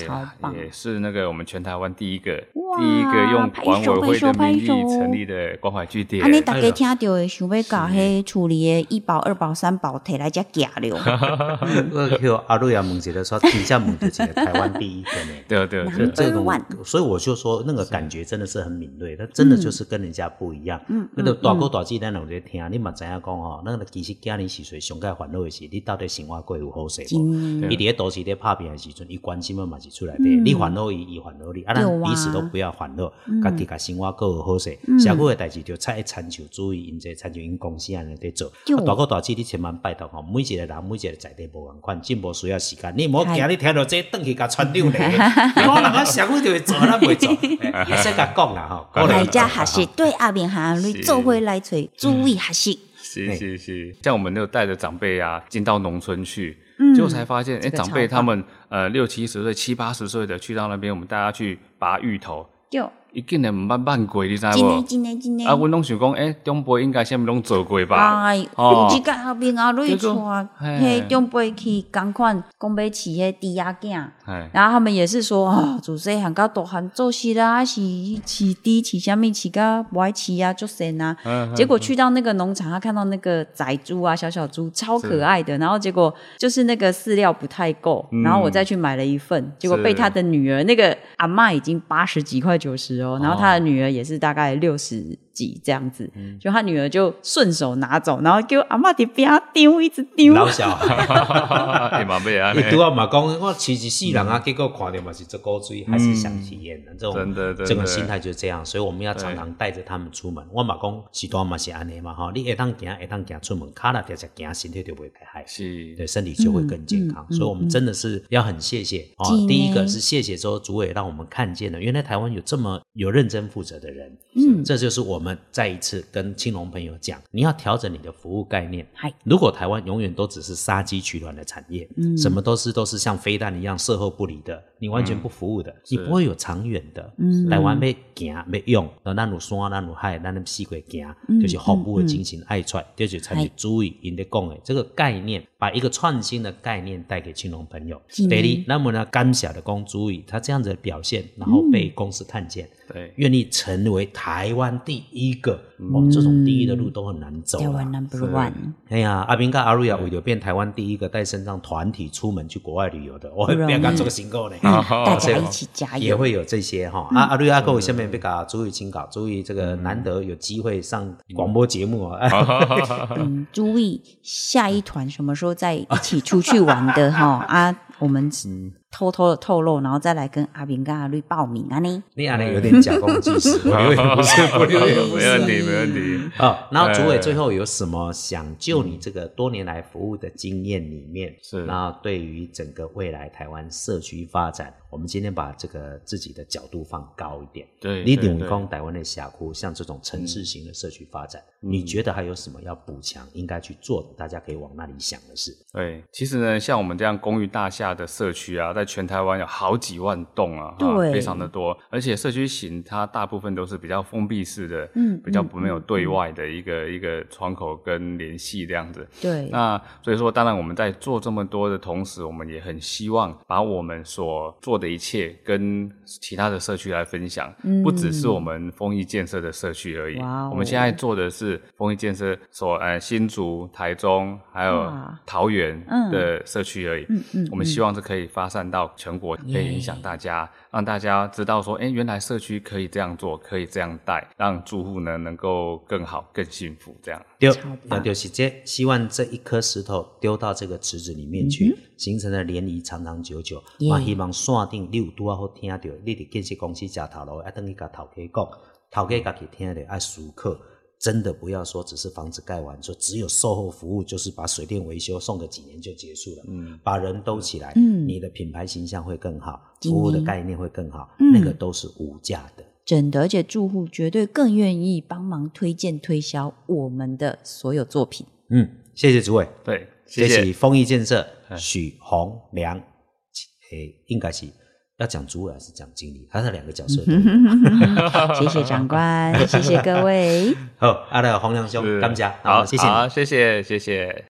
也是那个我们全台湾第一个第一个用管委会的名义成立的关怀据点。啊，你大家听到的想要搞迄处理的一保、二保、三保，摕来只夹了。阿瑞亚。梦姐的说，底下梦姐个台湾第一个呢，对对对，这种，所以我就说那个感觉真的是很敏锐，他真的就是跟人家不一样。嗯，那个大哥大姐，咱有在听，你嘛知影讲哦，那个其实今年是谁上盖烦恼的是，你到底生活过有好势无？伊伫都市咧拍片的时阵，伊关心的嘛是出来的，你烦恼伊，伊烦恼你，啊，咱彼此都不要烦恼，家己甲生活过有好势，社会的代志就采参照注意，因这参照因公司安尼在做。大哥大姐，你千万拜托吼，每一个人每一个在地无共款，进步需要时间。你莫惊，你听到这等去甲传流咧，你可能啊想会就会做，咱袂做，也先甲讲啦吼。大家学习对阿明哈你做回来找注意学习。是是是，像我们就带着长辈啊进到农村去，结果才发现，哎，长辈他们呃六七十岁、七八十岁的去到那边，我们带他去拔芋头。已经咧毋捌办过，你知无？真诶真诶真诶！啊，阮拢想讲，诶，中辈应该啥物拢做过吧？哎，有一个后面阿瑞带迄中辈去共款，讲要饲迄猪仔囝，然后他们也是说，啊，自细汉到大汉做事啦，是饲猪饲啥物饲甲不爱饲啊，就神啊。结果去到那个农场，他看到那个仔猪啊，小小猪超可爱的，然后结果就是那个饲料不太够，然后我再去买了一份，结果被他的女儿那个阿妈已经八十几块九十。然后他的女儿也是大概六十。这样子，就他女儿就顺手拿走，然后叫阿妈伫边丢，一直丢。老小孩，嘛不啊！你拄啊嘛讲，我其实世人啊，结果看到嘛是做高追，还是想体验的这种，真的，这个心态就这样。所以我们要常常带着他们出门。我嘛讲，时段嘛是安尼嘛哈，你一趟行，一趟行出门，卡了条只行，身体就不会太害，是，对，身体就会更健康。所以，我们真的是要很谢谢啊！第一个是谢谢说主委让我们看见了，原来台湾有这么有认真负责的人，嗯，这就是我们再一次。跟青龙朋友讲，你要调整你的服务概念。嗨，如果台湾永远都只是杀鸡取卵的产业，嗯，什么都是都是像飞弹一样售后不理的，你完全不服务的，你不会有长远的。嗯，台湾要行要用，那咱有山，咱有海，咱四过行，就是服务的精神爱出，就是才去注意因的讲的这个概念，把一个创新的概念带给青龙朋友。对的，那么呢，甘小的公注意他这样子的表现，然后被公司看见。对，愿意成为台湾第一个哦，这种第一的路都很难走。台湾 number one。哎呀，阿斌跟阿瑞亚为了变台湾第一个带身上团体出门去国外旅游的，我不要敢做个新购呢。大家一起加油，也会有这些哈。阿阿瑞阿哥下面被搞注意请搞，注意这个难得有机会上广播节目啊。嗯，注意下一团什么时候再一起出去玩的哈啊。我们偷偷的透露，然后再来跟阿明跟阿绿报名啊！你你阿丽有点假公济私，不是不是，没问题没问题好。然后主委最后有什么想就你这个多年来服务的经验里面，是那对于整个未来台湾社区发展我们今天把这个自己的角度放高一点。对，你对顶工台湾的峡谷，像这种城市型的社区发展，你觉得还有什么要补强、应该去做的？大家可以往那里想的是。对，其实呢，像我们这样公寓大厦的社区啊，在全台湾有好几万栋啊，非常的多。而且社区型它大部分都是比较封闭式的，嗯比较不没有对外的一个、一个窗口跟联系这样子。对，那所以说，当然我们在做这么多的同时，我们也很希望把我们所做的一切跟其他的社区来分享，不只是我们丰益建设的社区而已。嗯哇哦我们现在做的是丰益建设所呃新竹、台中还有桃园嗯的社区而已。嗯嗯我们希望是可以发散到全国，可以影响大家，让大家知道说，哎，原来社区可以这样做，可以这样带，让住户呢能够更好、更幸福这样。丢超，棒那就是这希望这一颗石头丢到这个池子里面去，形成了涟漪长长久久。我，希望线顶你有拄啊好听到，你伫建设公司食头路，要等于甲头家讲，头家家己听着爱熟客。真的不要说只是房子盖完，说只有售后服务，就是把水电维修送个几年就结束了。嗯，把人兜起来，嗯你的品牌形象会更好，今服务的概念会更好，嗯那个都是无价的。真的，而且住户绝对更愿意帮忙推荐推销我们的所有作品。嗯，谢谢主委。对，谢谢。丰益建设许宏良，诶，应该是要讲主委还是讲经理？他是两个角色。谢谢 长官，谢谢各位。好，阿的洪良兄，是感谢，好，谢谢。好，谢谢，谢谢。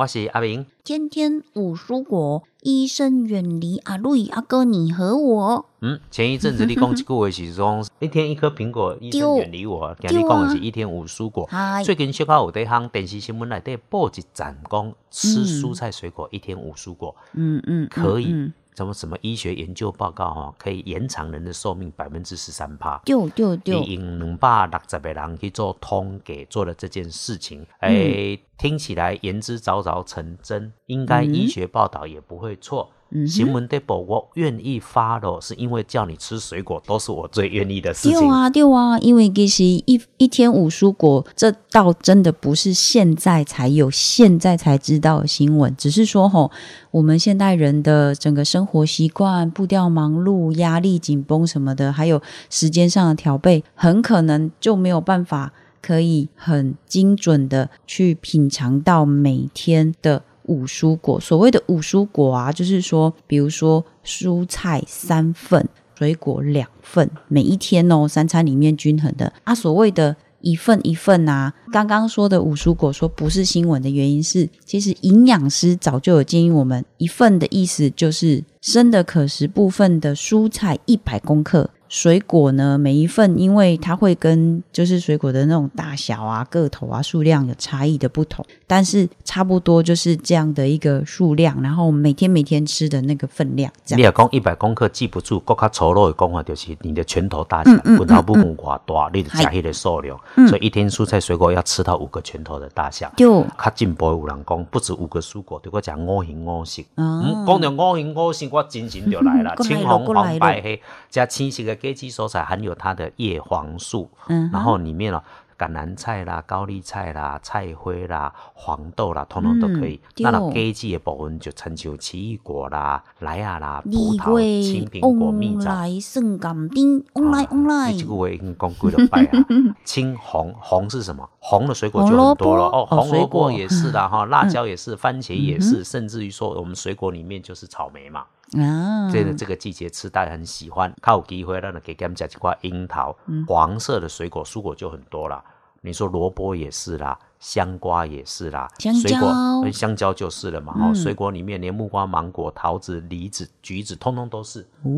我是阿明，天天五蔬果，医生远离阿瑞阿哥你和我。嗯，前一阵子你讲一句话是说，一天一颗苹果，医生远离我。今日讲的是一天五蔬果。嗨最近小可有在行电视新闻内底报一站讲，吃蔬菜水果一天五蔬果嗯嗯，可以嗯，什么什么医学研究报告哈，可以延长人的寿命百分之十三趴。丢丢丢你，用两百六十个人去做通给做了这件事情，哎、听起来言之凿凿成真，应该医学报道也不会错。新闻的报我愿意发了，是因为叫你吃水果都是我最愿意的事情。丢啊丢啊！因为其实一一天五蔬果，这倒真的不是现在才有，现在才知道的新闻，只是说吼，我们现代人的整个生活习惯、步调忙碌、压力紧绷什么的，还有时间上的调配，很可能就没有办法可以很精准的去品尝到每天的五蔬果。所谓的五蔬果啊，就是说，比如说蔬菜三份，水果两份，每一天哦，三餐里面均衡的啊。所谓的一份一份啊，刚刚说的五蔬果说不是新闻的原因是，其实营养师早就有建议我们，一份的意思就是生的可食部分的蔬菜一百公克。水果呢，每一份因为它会跟就是水果的那种大小啊、个头啊、数量有差异的不同，但是差不多就是这样的一个数量，然后每天每天吃的那个分量，这样。你若讲一百公克记不住，更较粗鲁的讲法就是你的拳头大小，嗯嗯拳头部分偌大，你就加迄个数量。所以一天蔬菜水果要吃到五个拳头的大小。就较进步有人讲，不止五个蔬果，对我讲五形五色。啊嗯，讲到五形五色，我精神就 来了。青红、黄、白、黑，加青色的基基蔬菜含有它的叶黄素，嗯然后里面哦。橄榄菜啦、高丽菜啦、菜灰啦、黄豆啦，通通都可以。嗯那若对基基的部分就成就奇异果啦、莱亚啦、葡萄、青贵苹果、蜜枣。往来圣港丁，往来往来你这个我已经讲过了拜啊。青红红是什么？红的水果就很多了哦，红萝卜也是啦哈，辣椒也是，番茄也是，甚至于说我们水果里面就是草莓嘛。啊，这个这个季节吃，大家很喜欢。靠有机会，咱就给他们吃几块樱桃，嗯黄色的水果，蔬果就很多了。你说萝卜也是啦，香瓜也是啦，香水果香蕉就是了嘛。哈、水果里面连木瓜、芒果、桃子、梨子、橘子，通通都是哦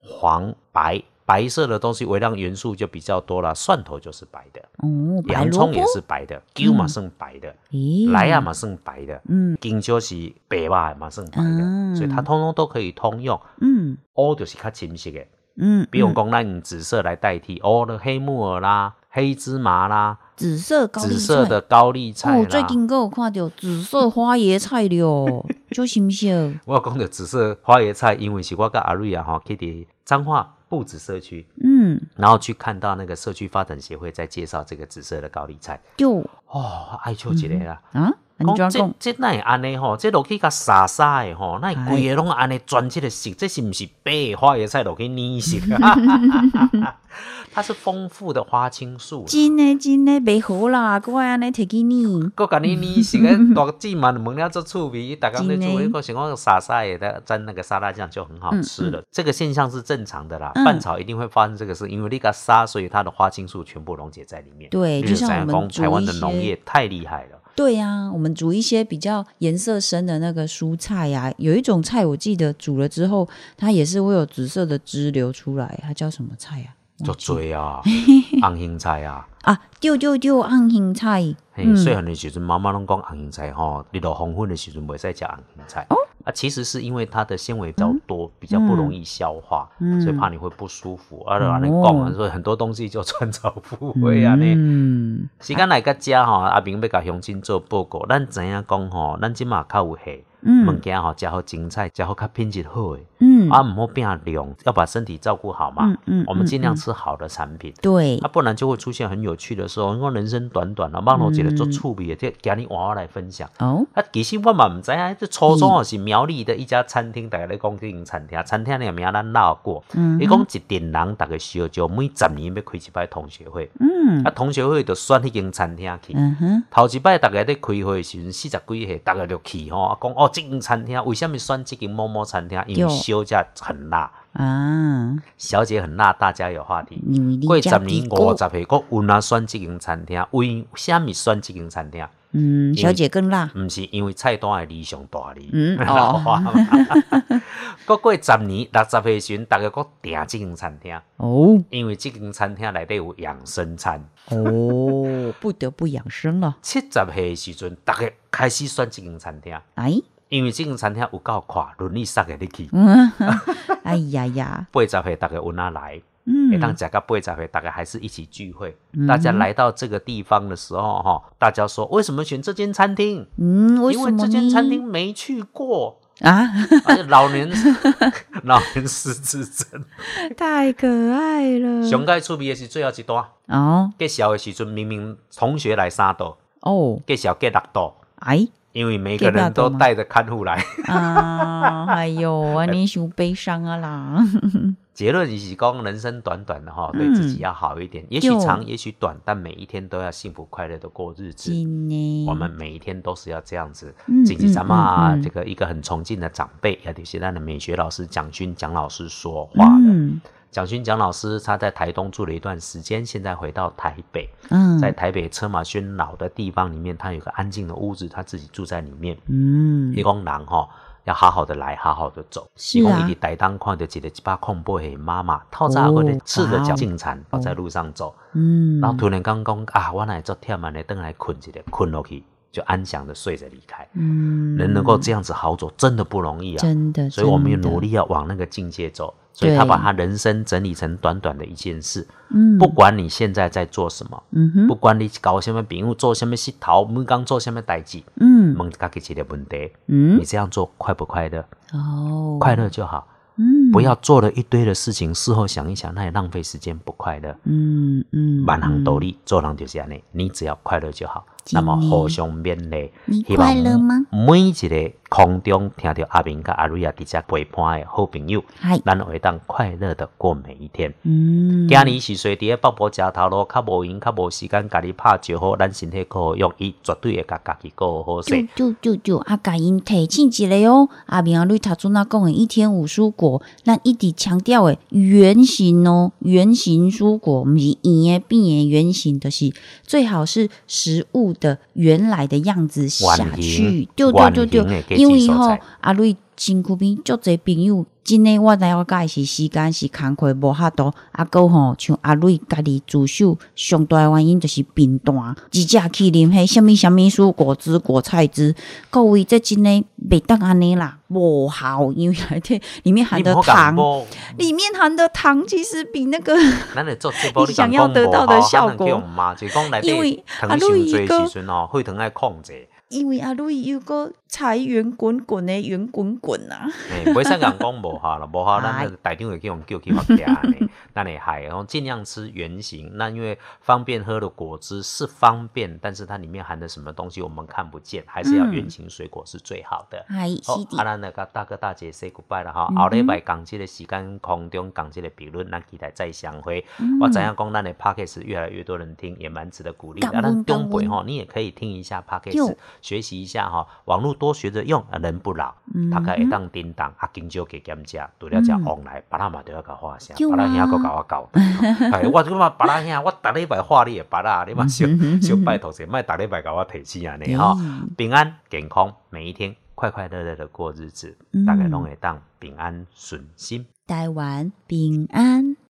黄白白色的东西，微量元素就比较多了。蒜头就是白的，洋葱也，是白的，姜嘛算白的，咦，莱亚嘛算白的，嗯。金就是白吧嘛算白的，嗯所以它通通都可以通用。嗯。乌就是较深色的，嗯，比如讲咱用紫色来代替，哦，那黑木耳啦、黑芝麻啦、紫色高丽菜，紫色的高丽菜哦，啦。最近我有看到紫色花椰菜了，就是不是？我讲的紫色花椰菜，因为是我跟阿瑞啊哈，去的彰化布子社区，嗯，然后去看到那个社区发展协会在介绍这个紫色的高丽菜，就哦，爱笑一个啦。啊，讲，这那会安尼吼，这落去甲沙沙的吼，那哎规个拢安尼转这个色，这是不是白花椰菜落去泥色？它是丰富的花青素，真的真的袂好啦，我安尼摕去你，佮甲你泥色诶大姊嘛闻了做趣味，大家咧做真的那个情况沙沙的蘸那个沙拉酱就很好吃嗯了。这个现象是正常的啦，嗯拌炒一定会发生这个事，因为那个沙，所以它的花青素全部溶解在里面。对，就像我们台湾的农业，太厉害了。对呀、我们煮一些比较颜色深的那个蔬菜呀、有一种菜我记得煮了之后，它也是会有紫色的汁流出来，它叫什么菜呀、叫嘴啊，红心菜啊，啊？丢丢丢红杏菜，嘿，细汉的时阵，妈妈拢讲红芹菜吼，日落黄昏的时阵袂使食红芹菜。哦啊，其实是因为它的纤维比较多，比较不容易消化，所以怕你会不舒服。啊，就安尼讲啊，所以很多东西就穿凿附会啊呢。嗯，时间来个遮吼，阿明要甲乡亲做报告，咱知影讲吼，咱即马较有货，嗯物件吼，食好精彩，食好较品质好的，嗯啊，唔好变量，要把身体照顾好嘛。嗯嗯我们尽量吃好的产品。对啊，，不然就会出现很有趣的时候。因为人生短短啊，网络一个做趣味的，这今日换我来分享。哦，啊，其实我嘛唔知影，这初中哦是苗栗的一家餐厅，大家咧讲这间餐厅，餐厅的名咱闹过。嗯伊讲一店人大概烧就每十年要开一摆同学会，嗯啊，同学会就选迄间餐厅去。嗯哼，头一摆大家咧开会的时阵，四十几岁，大家就去吼，啊讲哦，这间餐厅为什么选这间某某餐厅？因为对烧价很辣，啊，小姐很辣，大家有话题。过十年五十岁，佫有哪选这间餐厅？为虾米选这间餐厅？嗯，小姐更辣，毋是因为菜单的理想大哩，嗯老 哦花嘛。佫 过十年，六十岁的时阵，大家佫订这间餐厅，哦因为这间餐厅内底有养生餐。哦，不得不养生了，七十岁的时阵，大家开始选这间餐厅，哎，因为这间餐厅有够快，轮椅塞个你去。嗯，哎呀呀，八十岁大家有哪来？嗯。每当食到八十岁，大家还是一起聚会。大家来到这个地方的时候，哈，大家说为什么选这间餐厅？嗯，为因为这间餐厅没去过。啊，老年 老年失智症，太可爱了，上届趣味的是最后一段，哦。介绍的时阵明明同学来三道，哦，介绍给六道，哎因为每个人都带着看护来。啊，哎呦，啊，你伤悲伤啊啦，结论是讲，人生短短的哈，嗯对自己要好一点，也许对长，也许短，但每一天都要幸福快乐的过日子。我们每一天都是要这样子。嗯自己咱们啊，嗯嗯这个一个很崇敬的长辈，也就是咱的美学老师蒋勋蒋老师说话的。嗯蒋勋蒋老师他在台东住了一段时间，现在回到台北，嗯，在台北车马喧闹的地方里面，他有个安静的屋子，他自己住在里面。嗯。一讲人哈，要好好的来，好好的走。是啊。伊讲伊伫台东看到一个一把恐怖的妈妈，透早或者赤着脚进餐，跑在路上走，嗯，然后突然刚讲啊，我来做忝安尼，等来困一下，困落去就安详的睡着离开。嗯，人能够这样子好走，真的不容易啊。真的，所以我们也努，力要往那个境界走。所以他把他人生整理成短短的一件事，嗯，不管你现在在做什么，嗯哼，不管你搞什么饼，做什么事头，每刚做什么代志，嗯问自己一个问题：嗯你，这样做快不快乐？哦，快乐就好，嗯，不要做了一堆的事情，事后想一想，那也浪费时间，不快乐。嗯嗯，满行道理，理，做人就是这样，你只要快乐就好。那么互相勉励，你希望快乐吗？每一个空中听到阿明甲阿瑞亚伫遮陪伴的好朋友，嗨，咱会当快乐的过每一天。嗯，今年是随伫北部食头路，较无闲，较无时间，家己拍招呼，咱身体够好用，伊绝对会甲家己过好就势。就就就啊，甲因提醒一下哦，阿明阿瑞头拄仔讲的一天五蔬果，咱一直强调诶圆形哦，圆形蔬果，毋是圆诶变诶圆形，就是最好是食物的原来的样子下去对，对对对因为吼阿瑞。身躯边足侪朋友，真诶，我知我甲伊是时间是工课无遐多，啊，哥吼，像阿瑞家己自首上大原因就是贫惰，一只去啉迄什物什物蔬果汁、果菜汁，各位这真诶袂当安尼啦，无效，因为内底里面含的糖，里面含的糖其实比那个 你想要得到的效果，因为阿瑞一个会疼爱控制。因为阿瑞有个财源滚滚的圆滚滚呐，哎，袂使人讲无效了，无效，咱个大丁会叫用叫去发家呢，那你还然后尽量吃圆形，那因为方便喝的果汁是方便，但是它里面含的什么东西我们看不见，还是要圆形水果是最好的。好，阿咱那个大哥大姐 say goodbye 了哈，后礼拜讲这个时间空中讲这个评论，咱期待再相会。我怎样讲，咱的 podcast 越来越多人听，也蛮值得鼓励。啊，咱东北哈，你也可以听一下 podcast。学习一下哈，网络多学着用，人不老。大概会当叮当，啊，今朝给减价，除了只往来，巴拉嘛都要搞花声，巴拉兄个搞我搞。哎，我这嘛巴拉兄，我逐礼拜画你也巴拉，你嘛小小拜托些，莫逐礼拜甲我提起啊你哈。平安健康，每一天快快乐乐的过日子，大概拢会当平安顺心。台湾平安。